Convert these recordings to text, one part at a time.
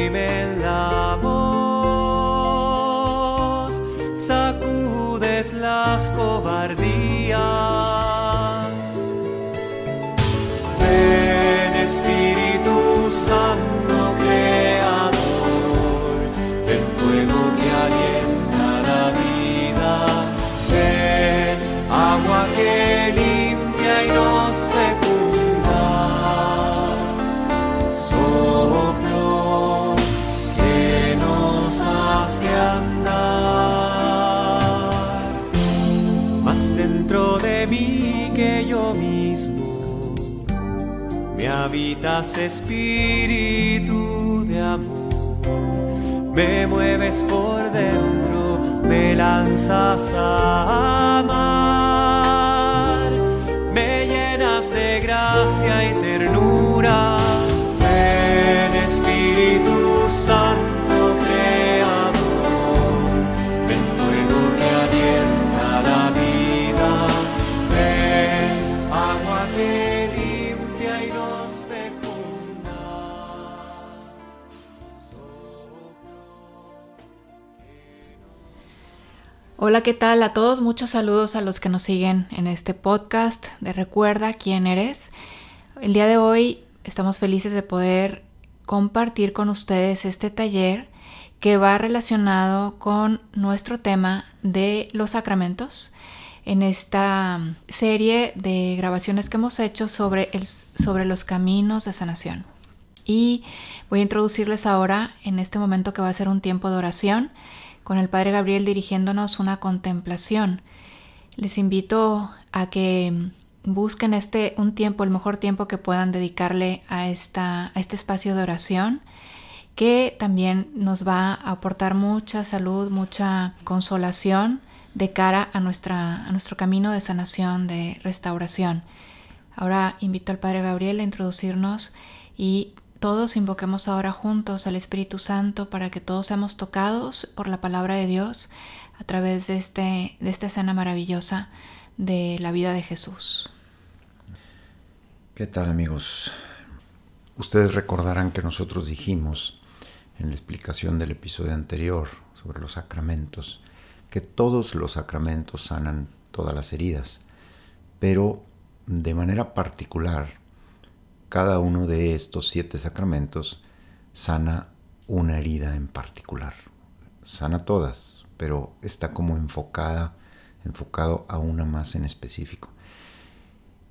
oprimen la voz, sacudes las cobardías. Espíritu de amor, me mueves por dentro, me lanzas a amar, me llenas de gracia y ternura. Hola, ¿qué tal a todos? Muchos saludos a los que nos siguen en este podcast de Recuerda quién eres. El día de hoy estamos felices de poder compartir con ustedes este taller que va relacionado con nuestro tema de los sacramentos en esta serie de grabaciones que hemos hecho sobre, el, sobre los caminos de sanación. Y voy a introducirles ahora en este momento que va a ser un tiempo de oración con el Padre Gabriel dirigiéndonos una contemplación. Les invito a que busquen este un tiempo, el mejor tiempo que puedan dedicarle a, esta, a este espacio de oración, que también nos va a aportar mucha salud, mucha consolación de cara a, nuestra, a nuestro camino de sanación, de restauración. Ahora invito al Padre Gabriel a introducirnos y todos invoquemos ahora juntos al Espíritu Santo para que todos seamos tocados por la palabra de Dios a través de, este, de esta escena maravillosa de la vida de Jesús. ¿Qué tal amigos? Ustedes recordarán que nosotros dijimos en la explicación del episodio anterior sobre los sacramentos que todos los sacramentos sanan todas las heridas, pero de manera particular cada uno de estos siete sacramentos sana una herida en particular. Sana todas, pero está como enfocada, enfocado a una más en específico.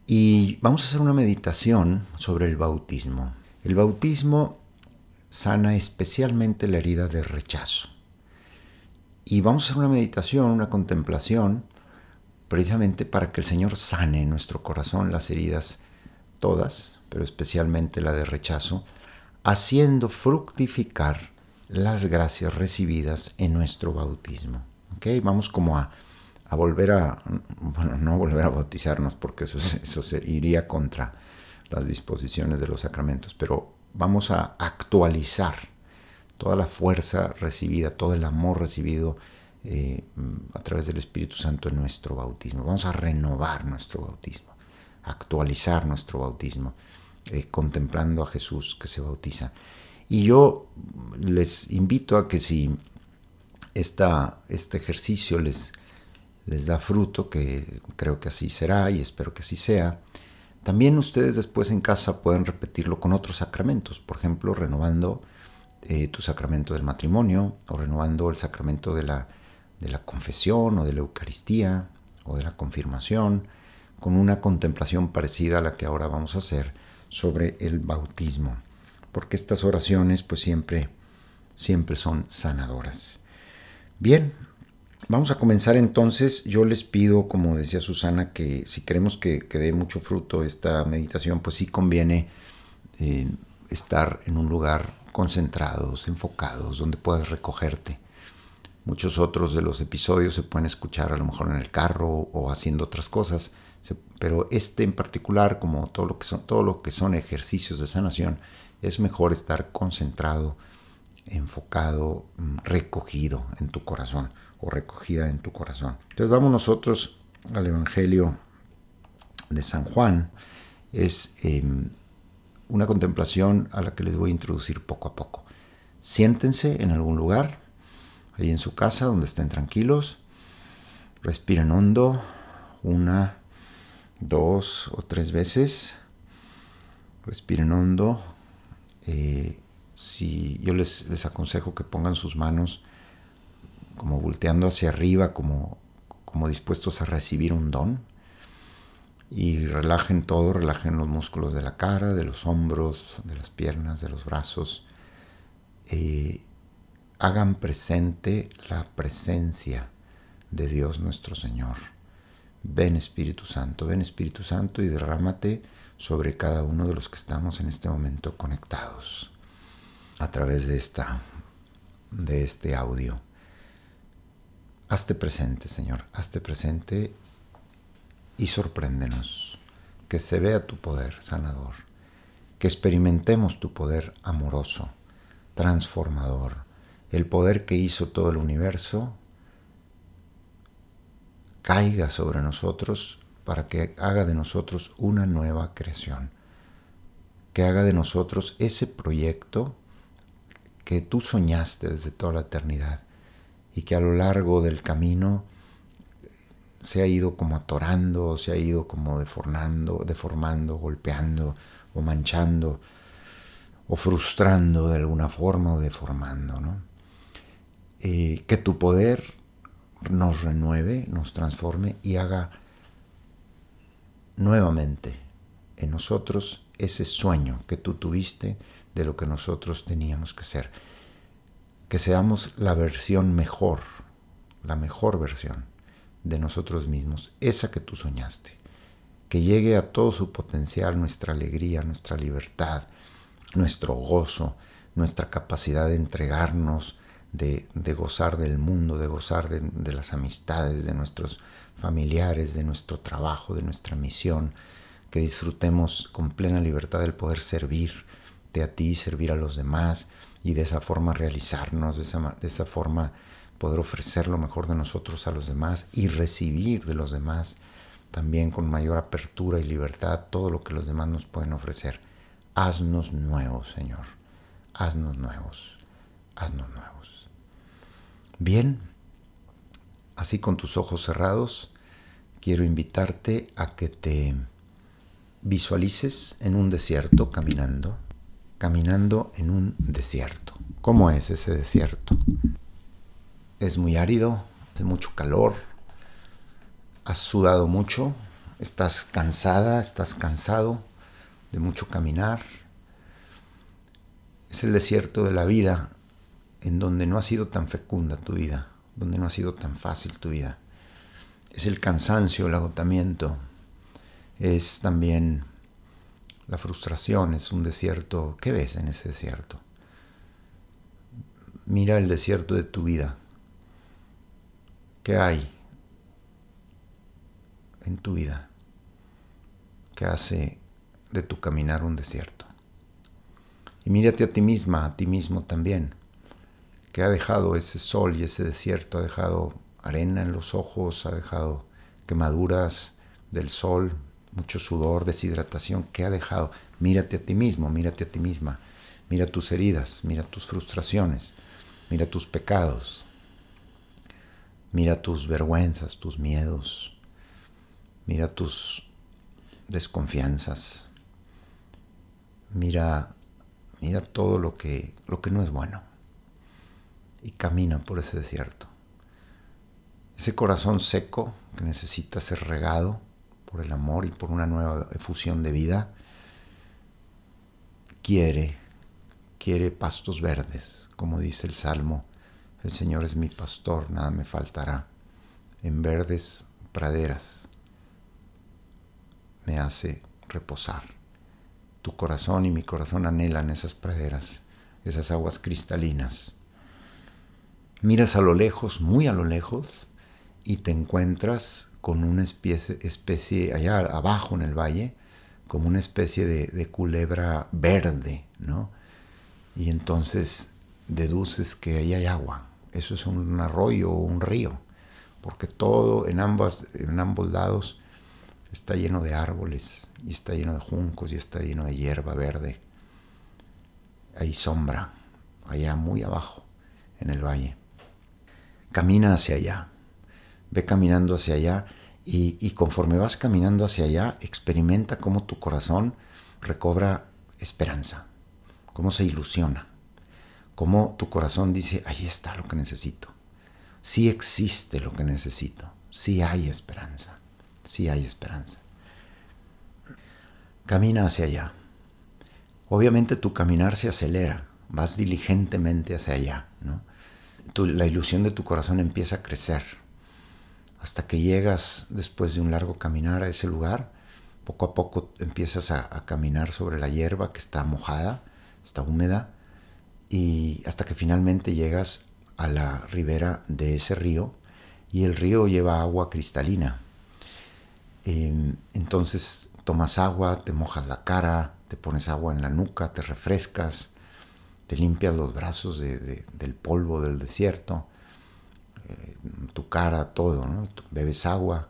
Y vamos a hacer una meditación sobre el bautismo. El bautismo sana especialmente la herida de rechazo. Y vamos a hacer una meditación, una contemplación, precisamente para que el Señor sane en nuestro corazón las heridas todas, pero especialmente la de rechazo, haciendo fructificar las gracias recibidas en nuestro bautismo. Vamos como a, a, volver a, bueno, no volver a bautizarnos porque eso, eso iría contra las disposiciones de los sacramentos, pero vamos a actualizar toda la fuerza recibida, todo el amor recibido eh, a través del Espíritu Santo en nuestro bautismo. Vamos a renovar nuestro bautismo, actualizar nuestro bautismo, contemplando a Jesús que se bautiza. Y yo les invito a que si esta, este ejercicio les, les da fruto, que creo que así será y espero que así sea, también ustedes después en casa pueden repetirlo con otros sacramentos, por ejemplo, renovando eh, tu sacramento del matrimonio o renovando el sacramento de la, de la confesión o de la Eucaristía o de la confirmación, con una contemplación parecida a la que ahora vamos a hacer sobre el bautismo, porque estas oraciones pues siempre, siempre son sanadoras. Bien, vamos a comenzar entonces. Yo les pido, como decía Susana, que si queremos que, que dé mucho fruto esta meditación, pues sí conviene eh, estar en un lugar concentrados, enfocados, donde puedas recogerte. Muchos otros de los episodios se pueden escuchar a lo mejor en el carro o haciendo otras cosas, pero este en particular, como todo lo que son, ejercicios de sanación, es mejor estar concentrado, enfocado, recogido en tu corazón. o recogida en tu corazón. Entonces vamos nosotros al Evangelio de San Juan. Es em, una contemplación a la que les voy a introducir poco a poco. Siéntense en algún lugar, ahí en su casa, donde estén tranquilos. Respiren hondo, una, dos o tres veces. Respiren hondo. Eh, si yo les, les aconsejo que pongan sus manos como volteando hacia arriba, como, como dispuestos a recibir un don. Y relajen todo, relajen los músculos de la cara, de los hombros, de las piernas, de los brazos. Eh, hagan presente la presencia de Dios nuestro Señor. Ven Espíritu Santo, ven Espíritu Santo y derrámate sobre cada uno de los que estamos en este momento conectados a través de esta de este audio. Hazte presente, Señor, hazte presente y sorpréndenos. Que se vea tu poder sanador, que experimentemos tu poder amoroso, transformador, el poder que hizo todo el universo, caiga sobre nosotros para que haga de nosotros una nueva creación, que haga de nosotros ese proyecto que tú soñaste desde toda la eternidad y que a lo largo del camino se ha ido como atorando, se ha ido como deformando, deformando, golpeando o manchando o frustrando de alguna forma o deformando. ¿no? Eh, que tu poder nos renueve, nos transforme y haga nuevamente en nosotros ese sueño que tú tuviste de lo que nosotros teníamos que ser. Que seamos la versión mejor, la mejor versión de nosotros mismos, esa que tú soñaste, que llegue a todo su potencial nuestra alegría, nuestra libertad, nuestro gozo, nuestra capacidad de entregarnos, de, gozar del mundo, de gozar de, las amistades, de nuestros familiares, de nuestro trabajo, de nuestra misión, que disfrutemos con plena libertad el poder servirte a ti, servir a los demás, y de esa forma realizarnos, de esa, de esa forma poder ofrecer lo mejor de nosotros a los demás y recibir de los demás también con mayor apertura y libertad todo lo que los demás nos pueden ofrecer. Haznos nuevos, Señor. Haznos nuevos. Haznos nuevos. Bien, así con tus ojos cerrados, quiero invitarte a que te visualices en un desierto caminando caminando en un desierto. ¿Cómo es ese desierto? Es muy árido, hace mucho calor, has sudado mucho, estás cansada, estás cansado de mucho caminar. Es el desierto de la vida en donde no ha sido tan fecunda tu vida, donde no ha sido tan fácil tu vida. Es el cansancio, el agotamiento, es también la frustración es un desierto. ¿Qué ves en ese desierto? Mira el desierto de tu vida. ¿Qué hay en tu vida que hace de tu caminar un desierto? Y mírate a ti misma, a ti mismo también, que ha dejado ese sol y ese desierto, ha dejado arena en los ojos, ha dejado quemaduras del sol, mucho sudor, deshidratación. Que ha dejado. Mírate a ti mismo, mírate a ti misma, mira tus heridas, mira tus frustraciones, mira tus pecados, mira tus vergüenzas, tus miedos, mira tus desconfianzas, mira, mira todo lo que, lo que no es bueno y camina por ese desierto. Ese corazón seco que necesita ser regado por el amor y por una nueva efusión de vida, quiere, quiere pastos verdes, como dice el Salmo, el Señor es mi pastor, nada me faltará, en verdes praderas me hace reposar. Tu corazón y mi corazón anhelan esas praderas, esas aguas cristalinas. Miras a lo lejos, muy a lo lejos, y te encuentras con una especie, allá abajo en el valle, como una especie de, culebra verde, ¿no? Y entonces deduces que ahí hay agua, eso es un arroyo o un río, porque todo en, en ambos lados está lleno de árboles y está lleno de juncos y está lleno de hierba verde. Hay sombra, allá muy abajo, en el valle. Camina hacia allá, ve caminando hacia allá y, y conforme vas caminando hacia allá, experimenta cómo tu corazón recobra esperanza, cómo se ilusiona, cómo tu corazón dice, ahí está lo que necesito, sí existe lo que necesito, sí hay esperanza, sí hay esperanza. Camina hacia allá. Obviamente tu caminar se acelera, vas diligentemente hacia allá, ¿no? La ilusión de tu corazón empieza a crecer hasta que llegas después de un largo caminar a ese lugar poco a poco empiezas a, caminar sobre la hierba que está mojada, está húmeda, y hasta que finalmente llegas a la ribera de ese río y el río lleva agua cristalina. Em, entonces tomas agua, te mojas la cara, te pones agua en la nuca, te refrescas, te limpias los brazos del polvo del desierto, eh, tu cara, todo, ¿no? bebes agua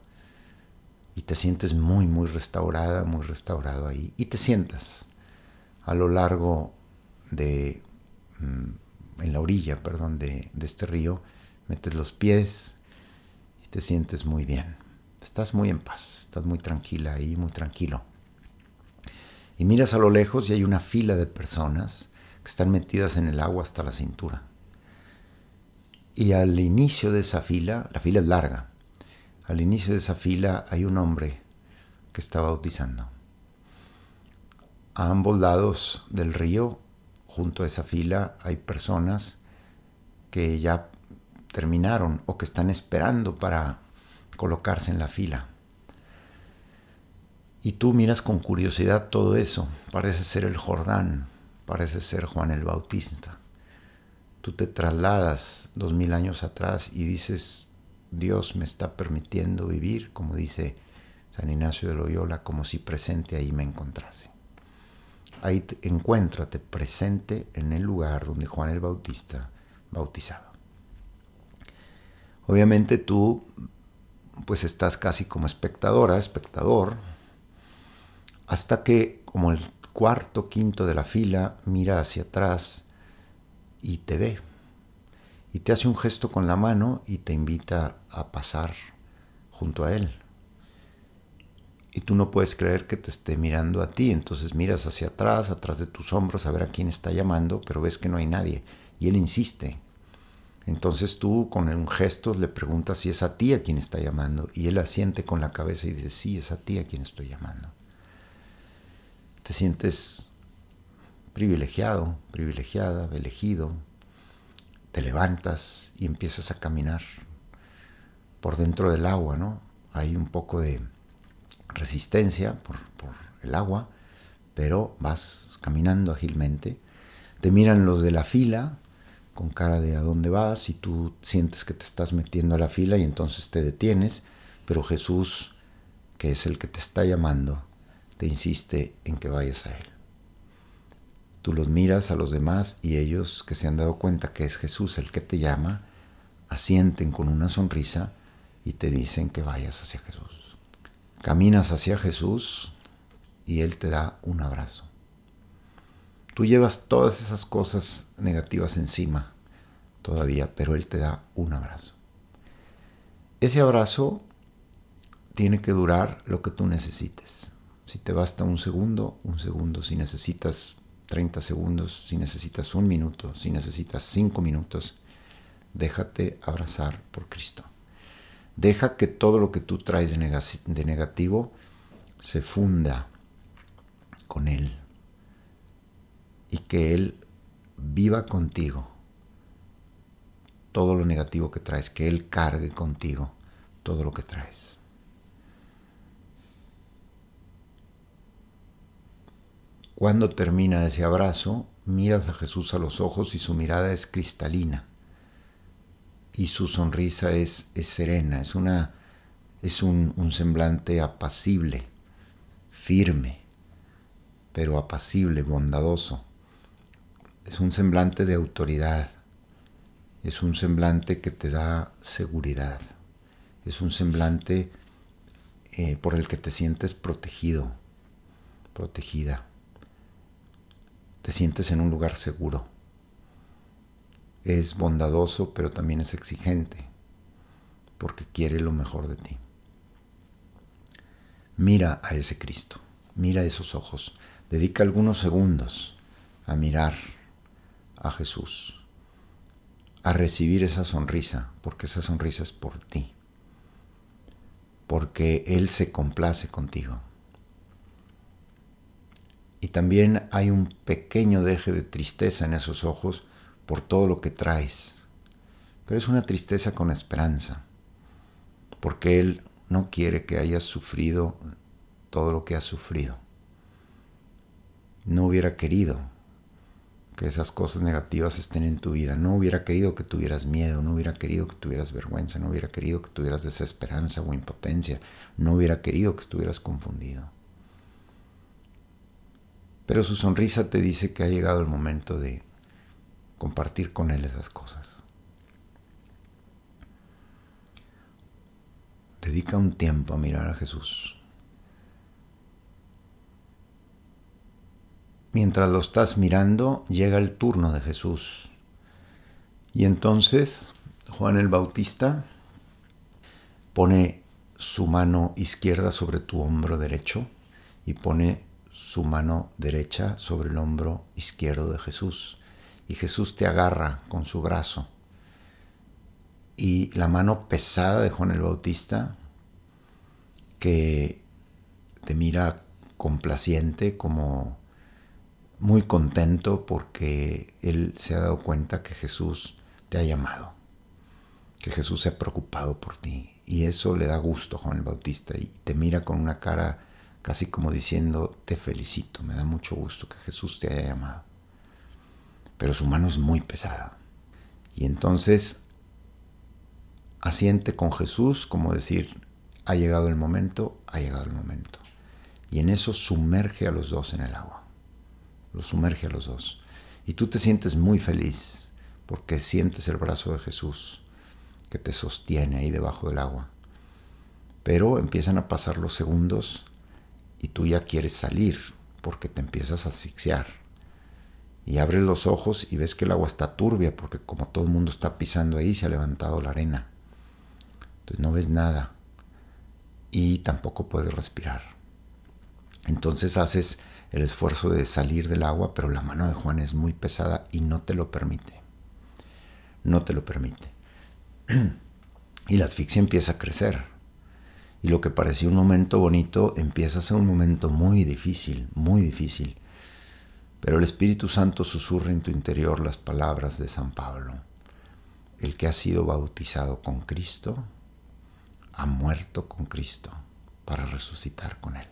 y te sientes muy, muy restaurada, muy restaurado ahí. Y te sientas a lo largo de, mm, en la orilla, perdón, de, de este río, metes los pies y te sientes muy bien. Estás muy en paz, estás muy tranquila ahí, muy tranquilo. Y miras a lo lejos y hay una fila de personas están metidas en el agua hasta la cintura. Y al inicio de esa fila, la fila es larga, al inicio de esa fila hay un hombre que está bautizando. A ambos lados del río, junto a esa fila, hay personas que ya terminaron o que están esperando para colocarse en la fila. Y tú miras con curiosidad todo eso. Parece ser el Jordán, parece ser Juan el Bautista. Tú te trasladas dos mil años atrás y dices, Dios me está permitiendo vivir, como dice San Ignacio de Loyola, como si presente ahí me encontrase. Ahí encuéntrate presente en el lugar donde Juan el Bautista bautizaba. Obviamente tú pues estás casi como espectadora, espectador, hasta que como el cuarto, quinto de la fila mira hacia atrás y te ve y te hace un gesto con la mano y te invita a pasar junto a él. Y tú no puedes creer que te esté mirando a ti, entonces miras hacia atrás, atrás de tus hombros, a ver a quién está llamando, pero ves que no hay nadie. Y él insiste. Entonces tú con un gesto le preguntas si es a ti a quien está llamando, y él asiente con la cabeza y dice, sí, es a ti a quien estoy llamando. Te sientes privilegiado, privilegiada, elegido, te levantas y empiezas a caminar por dentro del agua, ¿no? Hay un poco de resistencia por, el agua, pero vas caminando ágilmente. Te miran los de la fila con cara de a dónde vas y tú sientes que te estás metiendo a la fila y entonces te detienes, pero Jesús, que es el que te está llamando, te insiste en que vayas a Él. Tú los miras a los demás y ellos que se han dado cuenta que es Jesús el que te llama, asienten con una sonrisa y te dicen que vayas hacia Jesús. Caminas hacia Jesús y Él te da un abrazo. Tú llevas todas esas cosas negativas encima todavía, pero Él te da un abrazo. Ese abrazo tiene que durar lo que tú necesites. Si te basta un segundo, un segundo. Si necesitas 30 segundos, si necesitas un minuto, si necesitas cinco minutos, déjate abrazar por Cristo. Deja que todo lo que tú traes de negativo se funda con Él y que Él viva contigo todo lo negativo que traes, que Él cargue contigo todo lo que traes. Cuando termina ese abrazo, miras a Jesús a los ojos y su mirada es cristalina y su sonrisa es, serena, es, una, es un, semblante apacible, firme, pero apacible, bondadoso. Es un semblante de autoridad Es un semblante que te da seguridad. Es un semblante eh, por el que te sientes protegido, protegida. Te sientes en un lugar seguro. Es bondadoso, pero también es exigente, porque quiere lo mejor de ti. Mira a ese Cristo, mira esos ojos, dedica algunos segundos a mirar a Jesús, a recibir esa sonrisa, porque esa sonrisa es por ti, porque Él se complace contigo. Y también hay un pequeño deje de tristeza en esos ojos por todo lo que traes, pero es una tristeza con esperanza, porque Él no quiere que hayas sufrido todo lo que has sufrido. No hubiera querido que esas cosas negativas estén en tu vida. No hubiera querido que tuvieras miedo, no hubiera querido que tuvieras vergüenza, no hubiera querido que tuvieras desesperanza o impotencia, no hubiera querido que estuvieras confundido. Pero su sonrisa te dice que ha llegado el momento de compartir con él esas cosas. Dedica un tiempo a mirar a Jesús. Mientras lo estás mirando, llega el turno de Jesús. Y entonces Juan el Bautista pone su mano izquierda sobre tu hombro derecho y pone su mano derecha sobre el hombro izquierdo de Jesús. Y Jesús te agarra con su brazo y la mano pesada de Juan el Bautista, que te mira complaciente, como muy contento porque él se ha dado cuenta que Jesús te ha llamado, que Jesús se ha preocupado por ti. Y eso le da gusto a Juan el Bautista y te mira con una cara casi como diciendo, te felicito, me da mucho gusto que Jesús te haya llamado. Pero su mano es muy pesada. Y entonces asiente con Jesús, como decir, ha llegado el momento, ha llegado el momento. Y en eso sumerge a los dos en el agua. Los sumerge a los dos. Y tú te sientes muy feliz porque sientes el brazo de Jesús que te sostiene ahí debajo del agua. Pero empiezan a pasar los segundos y tú ya quieres salir porque te empiezas a asfixiar. Y abres los ojos y ves que el agua está turbia porque como todo el mundo está pisando ahí se ha levantado la arena. Entonces no ves nada y tampoco puedes respirar. Entonces haces el esfuerzo de salir del agua, pero la mano de Juan es muy pesada y no te lo permite. No te lo permite. Y la asfixia empieza a crecer. Y lo que parecía un momento bonito empieza a ser un momento muy difícil, muy difícil. Pero el Espíritu Santo susurra en tu interior las palabras de San Pablo. El que ha sido bautizado con Cristo ha muerto con Cristo para resucitar con Él.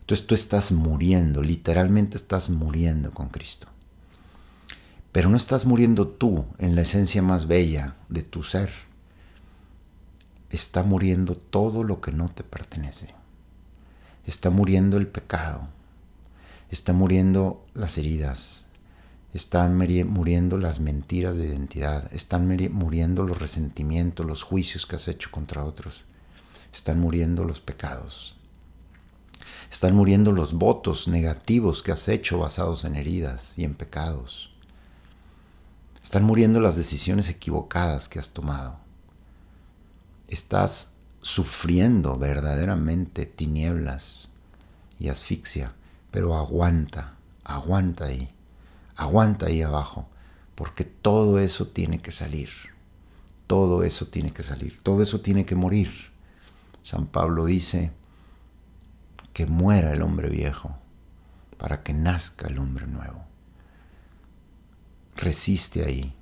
Entonces tú estás muriendo, literalmente estás muriendo con Cristo. Pero no estás muriendo tú en la esencia más bella de tu ser. Está muriendo todo lo que no te pertenece. Está muriendo el pecado. Está muriendo las heridas, están muriendo las mentiras de identidad, están muriendo los resentimientos, los juicios que has hecho contra otros, están muriendo los pecados, están muriendo los votos negativos que has hecho basados en heridas y en pecados, están muriendo las decisiones equivocadas que has tomado, estás sufriendo verdaderamente tinieblas y asfixia, pero aguanta, aguanta ahí aguanta ahí abajo, porque todo eso tiene que salir. Todo eso tiene que salir. Todo eso tiene que morir. San Pablo dice que muera el hombre viejo para que nazca el hombre nuevo. Resiste ahí.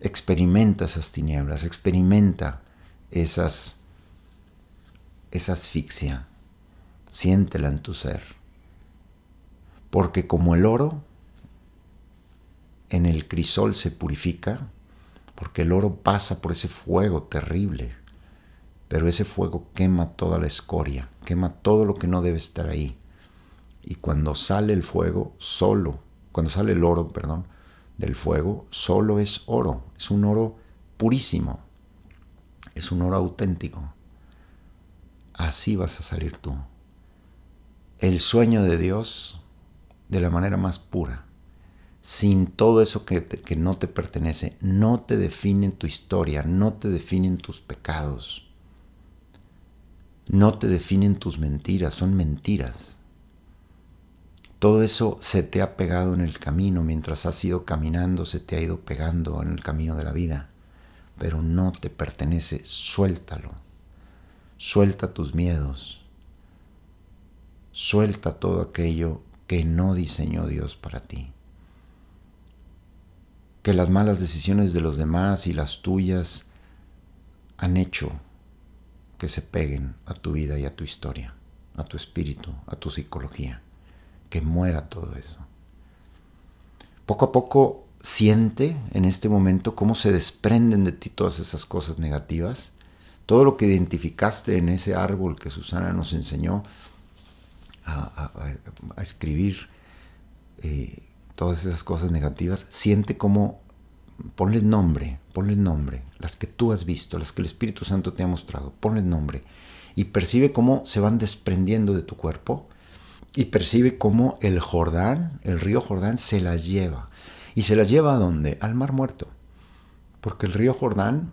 Experimenta esas tinieblas, experimenta esas, esa asfixia. Siéntela en tu ser. Porque como el oro, en el crisol se purifica, porque el oro pasa por ese fuego terrible, pero ese fuego quema toda la escoria, quema todo lo que no debe estar ahí. Y cuando sale el fuego, solo, cuando sale el oro, perdón, del fuego solo es oro, es un oro purísimo, es un oro auténtico. Así vas a salir tú. El sueño de Dios de la manera más pura, sin todo eso que, que no te pertenece, no te define tu historia, no te definen tus pecados, no te definen tus mentiras, son mentiras todo eso se te ha pegado en el camino, mientras has ido caminando, se te ha ido pegando en el camino de la vida, pero no te pertenece, suéltalo, suelta tus miedos, suelta todo aquello que no diseñó Dios para ti. Que las malas decisiones de los demás y las tuyas han hecho que se peguen a tu vida y a tu historia, a tu espíritu, a tu psicología que muera todo eso. Poco a poco siente en este momento cómo se desprenden de ti todas esas cosas negativas, todo lo que identificaste en ese árbol que Susana nos enseñó a, escribir, eh, todas esas cosas negativas, siente cómo ponle nombre, ponle nombre, las que tú has visto, las que el Espíritu Santo te ha mostrado, ponle nombre y percibe cómo se van desprendiendo de tu cuerpo y percibe cómo el Jordán, el río Jordán, se las lleva. ¿Y se las lleva a dónde? Al Mar Muerto. Porque el río Jordán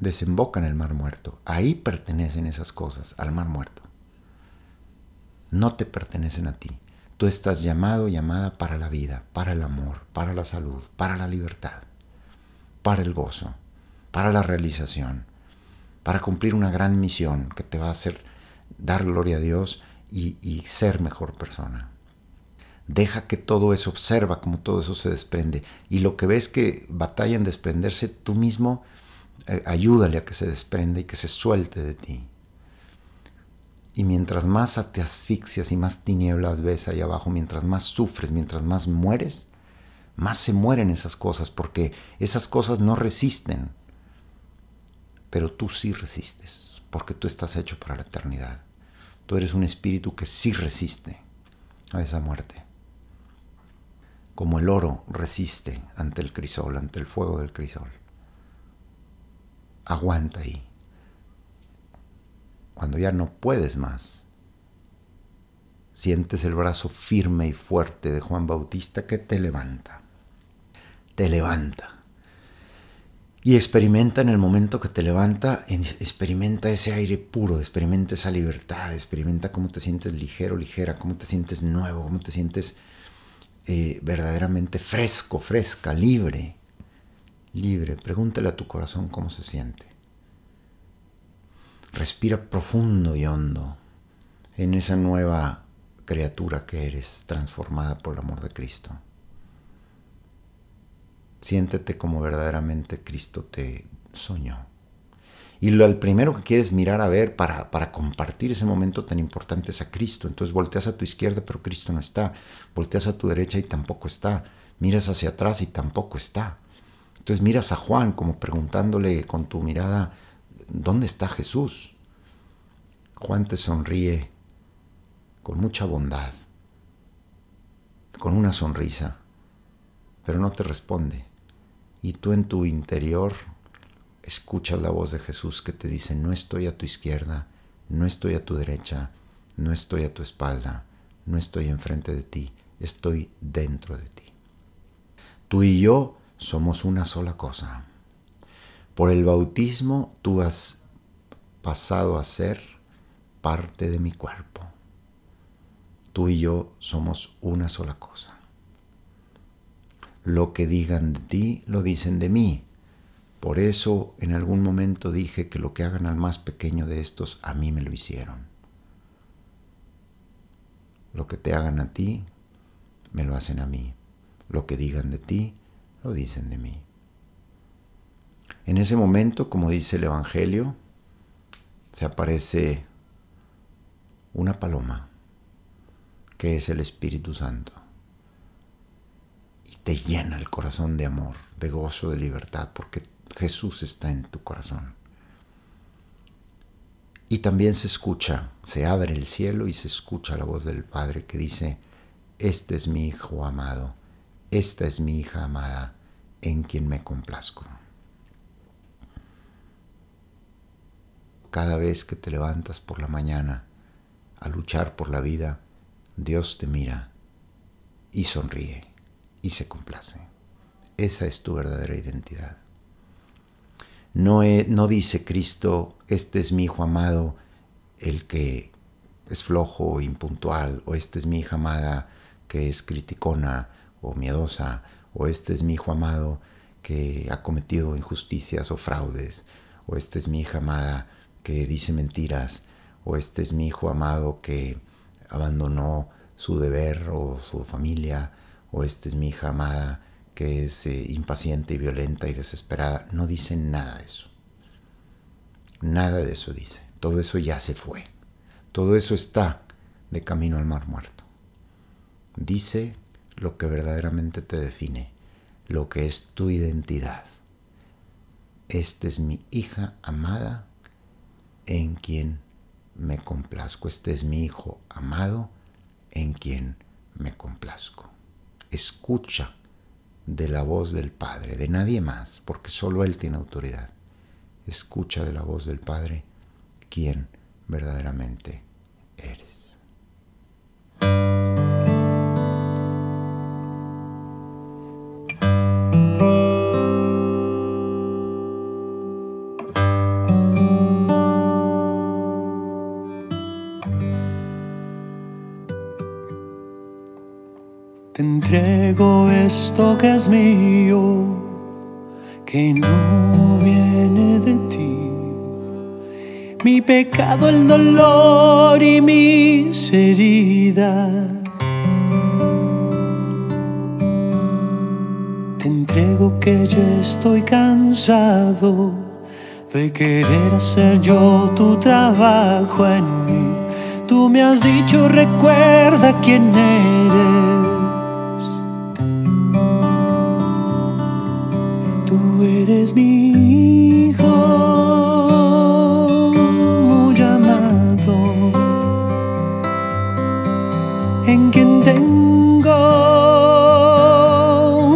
desemboca en el Mar Muerto. Ahí pertenecen esas cosas, al Mar Muerto. No te pertenecen a ti. Tú estás llamado, llamada para la vida, para el amor, para la salud, para la libertad, para el gozo, para la realización, para cumplir una gran misión que te va a hacer dar gloria a Dios y, ser mejor persona. Deja que todo eso, observa cómo todo eso se desprende. Y lo que ves que batalla en desprenderse, tú mismo eh, ayúdale a que se desprenda y que se suelte de ti. Y mientras más te asfixias y más tinieblas ves ahí abajo, mientras más sufres, mientras más mueres, más se mueren esas cosas, porque esas cosas no resisten. Pero tú sí resistes, porque tú estás hecho para la eternidad. Tú eres un espíritu que sí resiste a esa muerte. Como el oro resiste ante el crisol, ante el fuego del crisol. Aguanta ahí. Cuando ya no puedes más, sientes el brazo firme y fuerte de Juan Bautista que te levanta. Te levanta y experimenta en el momento que te levanta, experimenta ese aire puro, experimenta esa libertad, experimenta cómo te sientes ligero, ligera, cómo te sientes nuevo, cómo te sientes eh, verdaderamente fresco, fresca, libre, libre. Pregúntale a tu corazón cómo se siente. Respira profundo y hondo en esa nueva criatura que eres, transformada por el amor de Cristo. Siéntete como verdaderamente Cristo te soñó. Y lo, el primero que quieres mirar a ver para, para, compartir ese momento tan importante es a Cristo. Entonces volteas a tu izquierda, pero Cristo no está. Volteas a tu derecha y tampoco está. Miras hacia atrás y tampoco está. Entonces miras a Juan como preguntándole con tu mirada, ¿dónde está Jesús? Juan te sonríe con mucha bondad, con una sonrisa, pero no te responde y tú en tu interior escuchas la voz de Jesús que te dice, no estoy a tu izquierda, no estoy a tu derecha, no estoy a tu espalda, no estoy enfrente de ti, estoy dentro de ti. Tú y yo somos una sola cosa. Por el bautismo tú has pasado a ser parte de mi cuerpo. Tú y yo somos una sola cosa. Lo que digan de ti, lo dicen de mí. Por eso en algún momento dije que lo que hagan al más pequeño de estos, a mí me lo hicieron. Lo que te hagan a ti, me lo hacen a mí. Lo que digan de ti, lo dicen de mí. En ese momento, como dice el Evangelio, se aparece una paloma, que es el Espíritu Santo te llena el corazón de amor, de gozo, de libertad, porque Jesús está en tu corazón. Y también se escucha, se abre el cielo y se escucha la voz del Padre que dice, este es mi Hijo amado, esta es mi hija amada en quien me complazco. Cada vez que te levantas por la mañana a luchar por la vida, Dios te mira y sonríe y se complace. Esa es tu verdadera identidad. No, no dice Cristo, este es mi hijo amado, el que es flojo o impuntual, o este es mi hija amada que es criticona o miedosa, o este es mi hijo amado que ha cometido injusticias o fraudes, o este es mi hija amada que dice mentiras, o este es mi hijo amado que abandonó su deber o su familia, o este es mi hija amada que es eh, impaciente y violenta y desesperada. No dice nada de eso. Nada de eso dice. Todo eso ya se fue. Todo eso está de camino al mar muerto. Dice lo que verdaderamente te define, lo que es tu identidad. Esta es mi hija amada en quien me complazco. Este es mi hijo amado en quien me complazco. Escucha de la voz del Padre, de nadie más, porque solo Él tiene autoridad. Escucha de la voz del Padre quién verdaderamente eres. Que es mío, que no viene de ti. Mi pecado, el dolor y mis heridas. Te entrego que ya estoy cansado de querer hacer yo tu trabajo en mí. Tú me has dicho, recuerda quién eres. Tú eres mi hijo muy amado, en quien tengo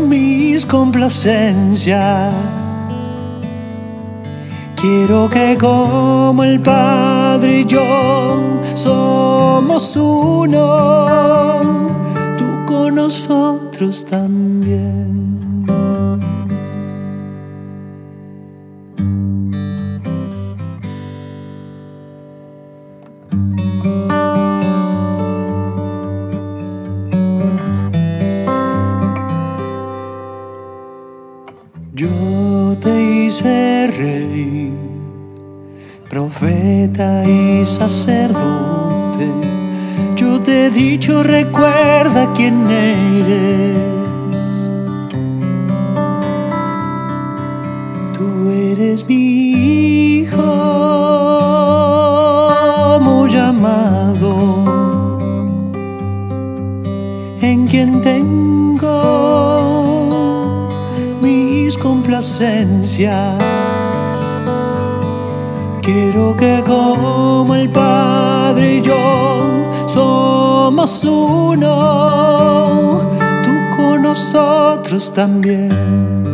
mis complacencias. Quiero que como el Padre y yo somos uno, tú con nosotros también. Y sacerdote. Yo te he dicho, recuerda quién eres. Tú eres mi hijo muy amado, en quien tengo mis complacencias. Que como el Padre y yo somos uno, tú con nosotros también.